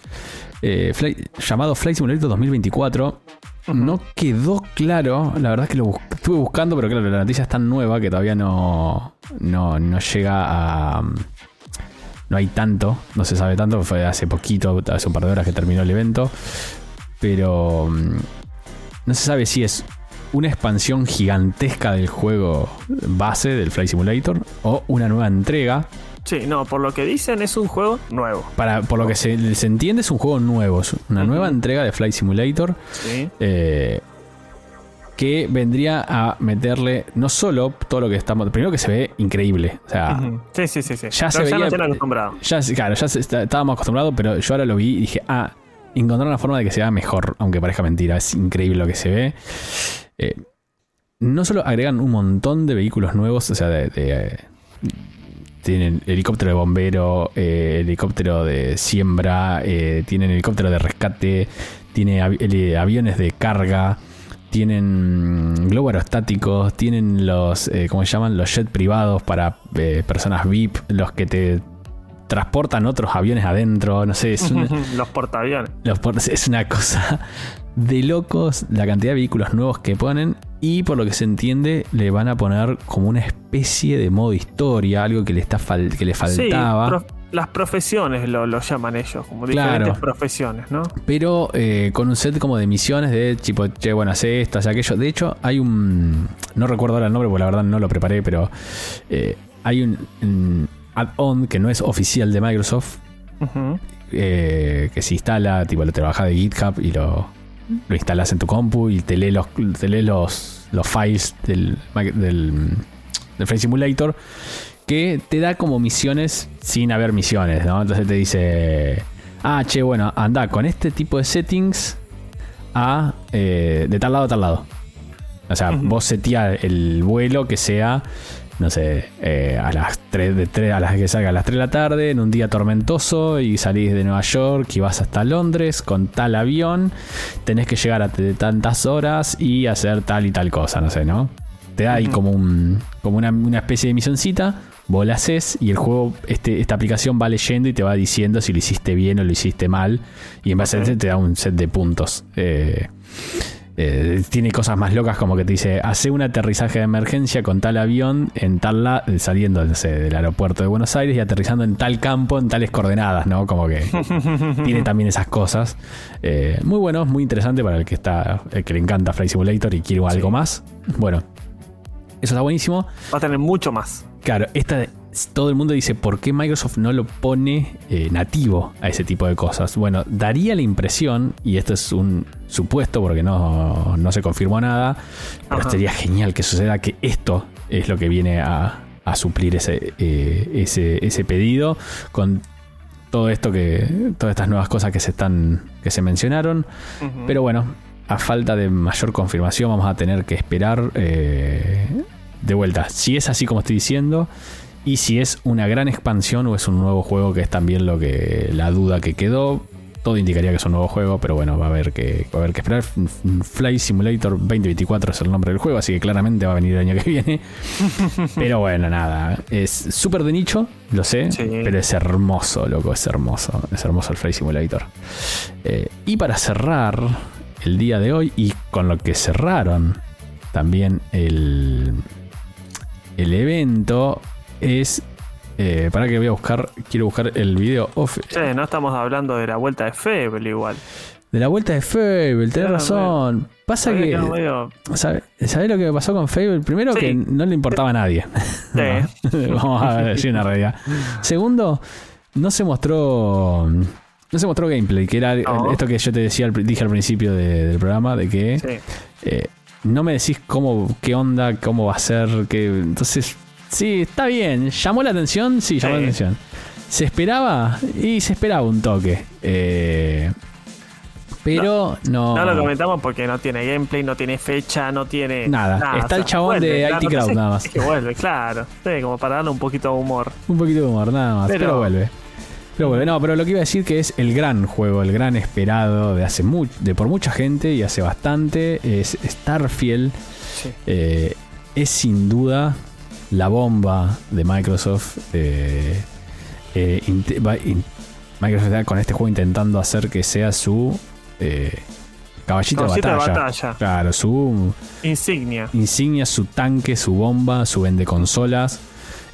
[SPEAKER 1] llamado Flight Simulator 2024 no quedó claro, la verdad es que lo estuve buscando, pero claro, la noticia es tan nueva que todavía no, no, llega a... No hay tanto, no se sabe tanto, fue hace poquito, hace un par de horas que terminó el evento, pero mm, no se sabe si es una expansión gigantesca del juego base del Flight Simulator o una nueva entrega
[SPEAKER 2] Sí, no, por lo que dicen es un juego nuevo.
[SPEAKER 1] Para, por lo que se, entiende es un juego nuevo, es una nueva entrega de Flight Simulator. Sí. Eh, que vendría a meterle no solo todo lo que estamos. Primero que se ve increíble. O sea,
[SPEAKER 2] sí, sí, sí, sí.
[SPEAKER 1] Ya se veía.
[SPEAKER 2] Ya acostumbrado.
[SPEAKER 1] Ya, claro, ya estábamos acostumbrados, pero yo ahora lo vi y dije, ah, encontrar una forma de que se vea mejor, aunque parezca mentira. Es increíble lo que se ve. Eh, no solo agregan un montón de vehículos nuevos, o sea, de tienen helicóptero de bombero, eh, helicóptero de siembra, eh, tienen helicóptero de rescate, tiene aviones de carga, tienen globos aerostáticos, tienen los, eh, ¿cómo se llaman? Los jets privados para eh, personas VIP, los que te transportan otros aviones adentro, no sé, es [laughs]
[SPEAKER 2] los portaaviones.
[SPEAKER 1] es una cosa de locos la cantidad de vehículos nuevos que ponen y por lo que se entiende le van a poner como una especie de modo historia, algo que le, está que le faltaba.
[SPEAKER 2] las profesiones lo, llaman ellos, como diferentes profesiones, ¿no?
[SPEAKER 1] Pero eh, con un set como de misiones de tipo, che, bueno, hace esto, hace aquello. De hecho, hay un. No recuerdo ahora el nombre porque la verdad no lo preparé, pero eh, hay un add-on que no es oficial de Microsoft. Eh, que se instala, tipo lo trabaja de GitHub y lo, lo instalas en tu compu y te lee los, te lee los, los files del, del, del Flight Simulator que te da como misiones sin haber misiones, ¿no? Entonces te dice, ah, che, bueno, anda con este tipo de settings a eh, de tal lado a tal lado. O sea, vos seteás el vuelo que sea no sé, eh, a las 3 de 3 a las que salga a las 3 de la tarde, en un día tormentoso y salís de Nueva York y vas hasta Londres con tal avión, tenés que llegar a tantas horas y hacer tal y tal cosa, no sé, ¿no? Te da ahí como un como una, especie de misioncita, vos la haces y el juego, este, esta aplicación va leyendo y te va diciendo si lo hiciste bien o lo hiciste mal y en base a eso te da un set de puntos. Eh, eh, tiene cosas más locas como que te dice, hace un aterrizaje de emergencia con tal avión en tal la saliendo del aeropuerto de Buenos Aires y aterrizando en tal campo en tales coordenadas, ¿no? Como que [laughs] tiene también esas cosas. Eh, muy bueno, muy interesante para el que está, el que le encanta Flight Simulator y quiere algo más. Bueno, eso está buenísimo.
[SPEAKER 2] Va a tener mucho más.
[SPEAKER 1] Claro, esta todo el mundo dice, ¿por qué Microsoft no lo pone eh, nativo a ese tipo de cosas? Bueno, daría la impresión, y esto es un supuesto porque no, se confirmó nada, pero sería genial que suceda que esto es lo que viene a, suplir ese, eh, ese, ese pedido con todo esto que todas estas nuevas cosas que se están que se mencionaron. Pero bueno a falta de mayor confirmación vamos a tener que esperar eh, de vuelta. Si es así como estoy diciendo y si es una gran expansión o es un nuevo juego, que es también lo que la duda que quedó. Todo indicaría que es un nuevo juego, pero bueno, va a haber que, va a haber que esperar. Fly Simulator 2024 es el nombre del juego, así que claramente va a venir el año que viene. [laughs] pero bueno, nada. Es súper de nicho, lo sé, pero es hermoso, loco, es hermoso. Es hermoso el Fly Simulator. Eh, y para cerrar el día de hoy, y con lo que cerraron también el, el evento, es. Eh, para que voy a buscar. Quiero buscar el video off.
[SPEAKER 2] Sí, no estamos hablando de la vuelta de Fable igual.
[SPEAKER 1] De la vuelta de Fable, tenés razón. Pasa que. ¿sabes, lo que me pasó con Fable? Primero, que no le importaba a nadie. [laughs] Vamos a decir una realidad. Segundo, no se mostró. No se mostró gameplay, que era esto que yo te decía dije al principio del programa, de que eh, no me decís cómo, qué onda, cómo va a ser, que. Entonces Sí, está bien. ¿Llamó la atención? Sí, llamó la atención. ¿Se esperaba? Y se esperaba un toque. Eh, pero no,
[SPEAKER 2] no. lo comentamos porque no tiene gameplay, no tiene fecha, no tiene.
[SPEAKER 1] Nada. Está el chabón de IT Crowd nada más.
[SPEAKER 2] Que vuelve, claro. Sí, como para darle un poquito de humor.
[SPEAKER 1] Un poquito de humor, nada más. Pero, vuelve. Pero vuelve. No, pero lo que iba a decir que es el gran juego, el gran esperado de hace mucho, de por mucha gente y hace bastante. Es Starfield. Eh, es sin duda la bomba de Microsoft. Eh, eh, Microsoft está con este juego intentando hacer que sea su eh, caballito, de batalla. Claro, su
[SPEAKER 2] insignia.
[SPEAKER 1] Insignia, su tanque, su bomba, su vende consolas.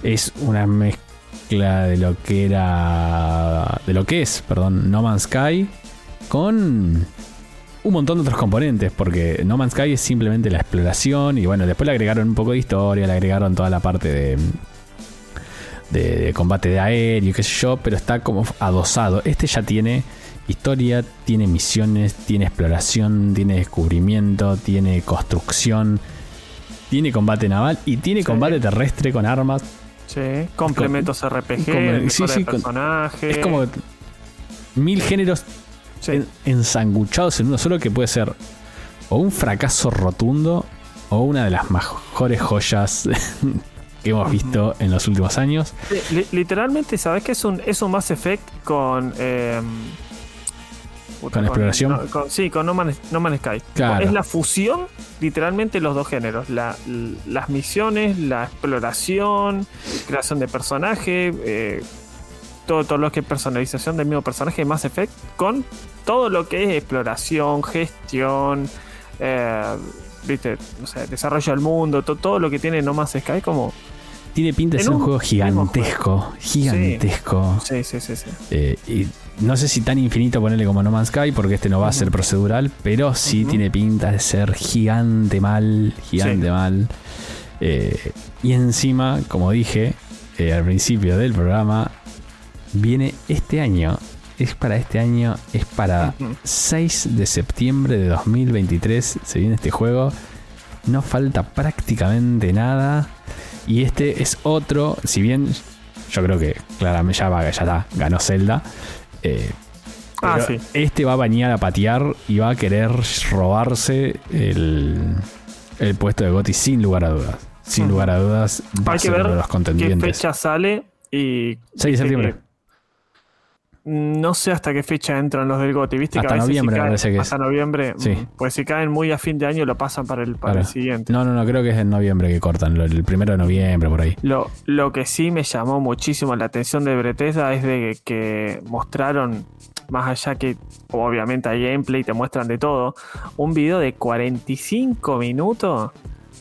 [SPEAKER 1] Es una mezcla de lo que era. de lo que es, perdón, No Man's Sky con un montón de otros componentes, porque No Man's Sky es simplemente la exploración y bueno, después le agregaron un poco de historia, le agregaron toda la parte de, de, combate de aéreo, qué sé yo, pero está como adosado. Este ya tiene historia, tiene misiones, tiene exploración, tiene descubrimiento, tiene construcción, tiene combate naval y tiene combate terrestre con armas.
[SPEAKER 2] Sí, complementos RPG,
[SPEAKER 1] Es como mil géneros ensanguchados en uno solo que puede ser o un fracaso rotundo o una de las mejores joyas [laughs] que hemos visto en los últimos años.
[SPEAKER 2] literalmente, ¿sabes que es un, es un Mass Effect con. Em, puta,
[SPEAKER 1] ¿Con exploración?
[SPEAKER 2] no, con- sí, con No Man's, no Sky.
[SPEAKER 1] Claro.
[SPEAKER 2] Es la fusión, literalmente, los dos géneros. La- las misiones, la exploración, creación de personaje, eh, todo, todo lo que es personalización del mismo personaje de Mass Effect, con todo lo que es exploración, gestión, eh, viste, no sé, desarrollo del mundo, to- todo lo que tiene No Man's Sky como...
[SPEAKER 1] Tiene pinta de ser un
[SPEAKER 2] un
[SPEAKER 1] juego gigantesco. Gigantesco.
[SPEAKER 2] Sí, sí, sí, sí.
[SPEAKER 1] Eh, y no sé si tan infinito ponerle como No Man's Sky, porque este no va a ser procedural, pero sí tiene pinta de ser gigante mal, gigante
[SPEAKER 2] Sí.
[SPEAKER 1] mal. Eh, y encima, como dije eh, al principio del programa, viene este año. Es para este año, es para
[SPEAKER 2] Ujú.
[SPEAKER 1] 6 de septiembre de 2023. Se viene este juego. No falta prácticamente nada. Y este es otro, si bien yo creo que claramente ya, va, ya está, ganó Zelda. eh,
[SPEAKER 2] Ah, sí.
[SPEAKER 1] Este va a bañar a patear y va a querer robarse el, el puesto de Gotti sin lugar a dudas. Sin lugar a dudas, va a
[SPEAKER 2] que
[SPEAKER 1] ser uno de los
[SPEAKER 2] qué
[SPEAKER 1] contendientes.
[SPEAKER 2] fecha sale y
[SPEAKER 1] 6 de septiembre.
[SPEAKER 2] No sé hasta qué fecha entran los del GOTI, ¿viste?
[SPEAKER 1] Hasta
[SPEAKER 2] que a veces
[SPEAKER 1] noviembre
[SPEAKER 2] si caen-
[SPEAKER 1] parece que es.
[SPEAKER 2] Hasta noviembre.
[SPEAKER 1] Sí.
[SPEAKER 2] mm, Pues si caen muy a fin de año lo pasan para el, para
[SPEAKER 1] Claro.
[SPEAKER 2] el siguiente.
[SPEAKER 1] No, no, no, creo que es en noviembre que cortan, el primero de noviembre por ahí.
[SPEAKER 2] Lo, lo que sí me llamó muchísimo la atención de Bethesda es de que mostraron, más allá que obviamente hay gameplay, te muestran de todo, un video de 45 minutos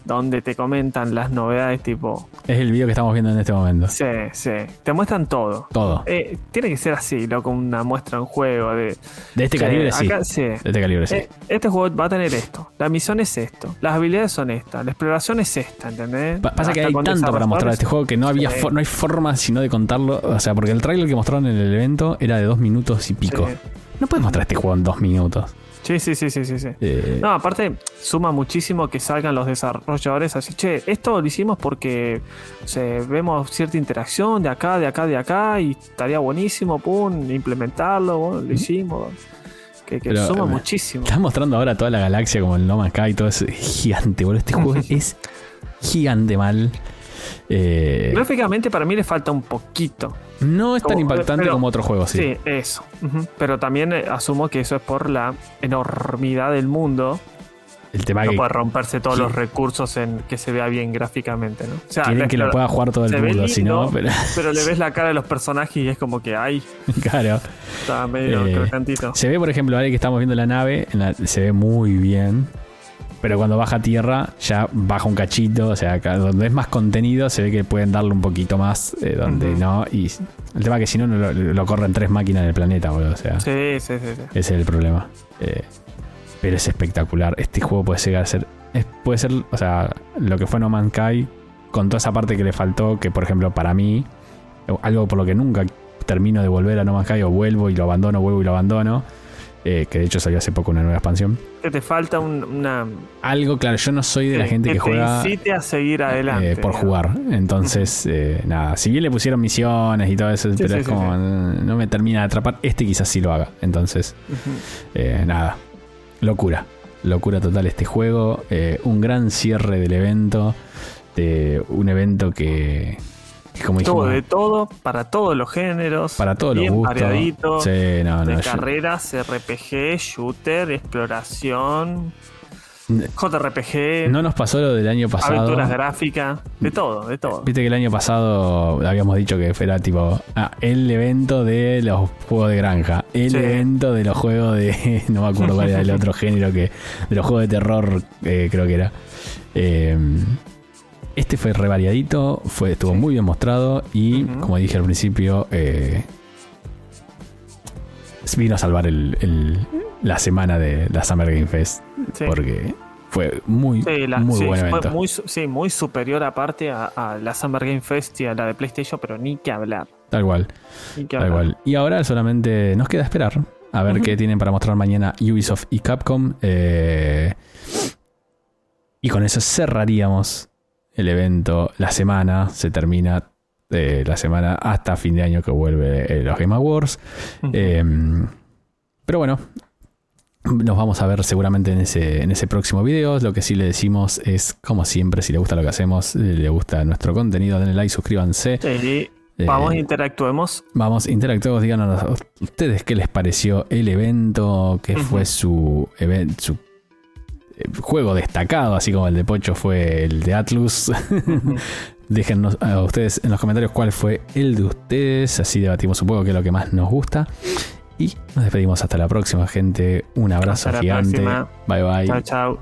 [SPEAKER 2] donde te comentan las novedades tipo,
[SPEAKER 1] Es el video que estamos viendo en este momento.
[SPEAKER 2] sí, sí, te muestran todo.
[SPEAKER 1] Todo.
[SPEAKER 2] Eh, tiene que ser así, loco, una muestra, un juego de...
[SPEAKER 1] De este calibre sí.
[SPEAKER 2] acá sí.
[SPEAKER 1] De este calibre sí.
[SPEAKER 2] Eh, Este juego va a tener esto. La misión es esto. Las habilidades son estas. La exploración es esta, ¿entendés?
[SPEAKER 1] Pa- Pasa que hay tanto para mostrar este juego que no había
[SPEAKER 2] Sí.
[SPEAKER 1] no hay forma sino de contarlo. O sea, porque el trailer que mostraron en el evento era de dos minutos y pico.
[SPEAKER 2] Sí.
[SPEAKER 1] No puedes mostrar este juego en dos minutos.
[SPEAKER 2] Sí, sí, sí, sí, sí. sí.
[SPEAKER 1] Eh,
[SPEAKER 2] No, aparte, suma muchísimo que salgan los desarrolladores así, che, esto lo hicimos porque o sea, vemos cierta interacción de acá, de acá, de acá, y estaría buenísimo, pum, implementarlo, bueno, lo hicimos. Que, que
[SPEAKER 1] Pero,
[SPEAKER 2] suma
[SPEAKER 1] eh,
[SPEAKER 2] muchísimo.
[SPEAKER 1] Estás mostrando ahora toda la galaxia como el No Man's Sky y todo eso. Es gigante, boludo. Este juego [laughs] es gigante mal. Eh,
[SPEAKER 2] Gráficamente para mí le falta un poquito.
[SPEAKER 1] no es tan
[SPEAKER 2] como-
[SPEAKER 1] impactante
[SPEAKER 2] pero-
[SPEAKER 1] como otros juegos, sí.
[SPEAKER 2] Sí, eso. Pero también eh, asumo que eso es por la enormidad del mundo.
[SPEAKER 1] El tema
[SPEAKER 2] No
[SPEAKER 1] que
[SPEAKER 2] puede romperse todos
[SPEAKER 1] Sí.
[SPEAKER 2] los recursos en que se vea bien gráficamente, ¿no? O sea,
[SPEAKER 1] quieren que lo pueda jugar todo el mundo, si no, pero [laughs]
[SPEAKER 2] pero le ves la cara de los personajes y es como que, ay, [laughs]
[SPEAKER 1] claro.
[SPEAKER 2] está medio
[SPEAKER 1] Eh,
[SPEAKER 2] crocantito.
[SPEAKER 1] Se ve, por ejemplo, ahora que estamos viendo la nave, la- se ve muy bien. Pero cuando baja a tierra, ya baja un cachito. O sea, acá donde es más contenido, se ve que pueden darle un poquito más. eh, donde no. Y el tema es que si no, no lo, lo corren tres máquinas en el planeta, boludo. O sea,
[SPEAKER 2] Sí, sí, sí. sí.
[SPEAKER 1] ese es el problema. Eh, pero es espectacular. Este juego puede llegar a ser. es- puede ser, o sea, lo que fue No Man's Sky, con toda esa parte que le faltó, que por ejemplo, para mí, algo por lo que nunca termino de volver a No Man's Sky, o vuelvo y lo abandono, vuelvo y lo abandono. Eh, que de hecho salió hace poco una nueva expansión.
[SPEAKER 2] Que te falta un- una.
[SPEAKER 1] Algo, claro, yo no soy de la gente que,
[SPEAKER 2] te
[SPEAKER 1] juega
[SPEAKER 2] incite a seguir adelante.
[SPEAKER 1] eh, por
[SPEAKER 2] digamos.
[SPEAKER 1] jugar. Entonces, eh, nada, si bien le pusieron misiones y todo eso, pero
[SPEAKER 2] sí,
[SPEAKER 1] es
[SPEAKER 2] sí,
[SPEAKER 1] como, no me termina de atrapar. Este quizás sí lo haga. Entonces, nada, locura. Locura total este juego. un gran cierre del evento. De un evento que, como dijimos,
[SPEAKER 2] de todo, para todos los géneros.
[SPEAKER 1] para todos los
[SPEAKER 2] bien
[SPEAKER 1] gustos.
[SPEAKER 2] variadito.
[SPEAKER 1] Sí, no,
[SPEAKER 2] de
[SPEAKER 1] no, yo-
[SPEAKER 2] carreras, RPG, shooter, exploración, JRPG,
[SPEAKER 1] no nos pasó lo del año pasado.
[SPEAKER 2] aventuras gráficas, de todo, de todo.
[SPEAKER 1] Viste que el año pasado habíamos dicho que era tipo ah, el evento de los juegos de granja, el
[SPEAKER 2] Sí.
[SPEAKER 1] evento de los juegos de. [laughs] No me acuerdo cuál era el otro [laughs] género que. De los juegos de terror, eh, creo que era. Eh, este fue re variadito, fue, estuvo muy bien mostrado y, como dije al principio, eh, vino a salvar el- el- la semana de la Summer Game Fest
[SPEAKER 2] Sí.
[SPEAKER 1] porque fue muy,
[SPEAKER 2] Sí, la-
[SPEAKER 1] muy
[SPEAKER 2] sí,
[SPEAKER 1] buen
[SPEAKER 2] fue
[SPEAKER 1] evento.
[SPEAKER 2] muy, sí, muy superior aparte a, a la Summer Game Fest y a la de PlayStation, pero ni que hablar.
[SPEAKER 1] Tal cual. Tal
[SPEAKER 2] hablar.
[SPEAKER 1] cual. Y ahora solamente nos queda esperar a ver qué tienen para mostrar mañana Ubisoft y Capcom. eh, y con eso cerraríamos el evento. La semana se termina. eh, la semana hasta fin de año que vuelve eh, los Game Awards. Eh, pero bueno, nos vamos a ver seguramente en ese, en ese próximo video. Lo que sí le decimos es, como siempre, si le gusta lo que hacemos, eh, le gusta nuestro contenido, denle like, suscríbanse.
[SPEAKER 2] Sí, Vamos, interactuemos.
[SPEAKER 1] Vamos, interactuemos. Díganos ustedes qué les pareció el evento, qué fue su, evento, su juego destacado, así como el de Pocho fue el de Atlus. [laughs] Déjennos a ustedes en los comentarios cuál fue el de ustedes, así debatimos un poco qué es lo que más nos gusta. Y nos despedimos hasta la próxima, gente. Un abrazo gigante. Bye bye.
[SPEAKER 2] Chao, chao.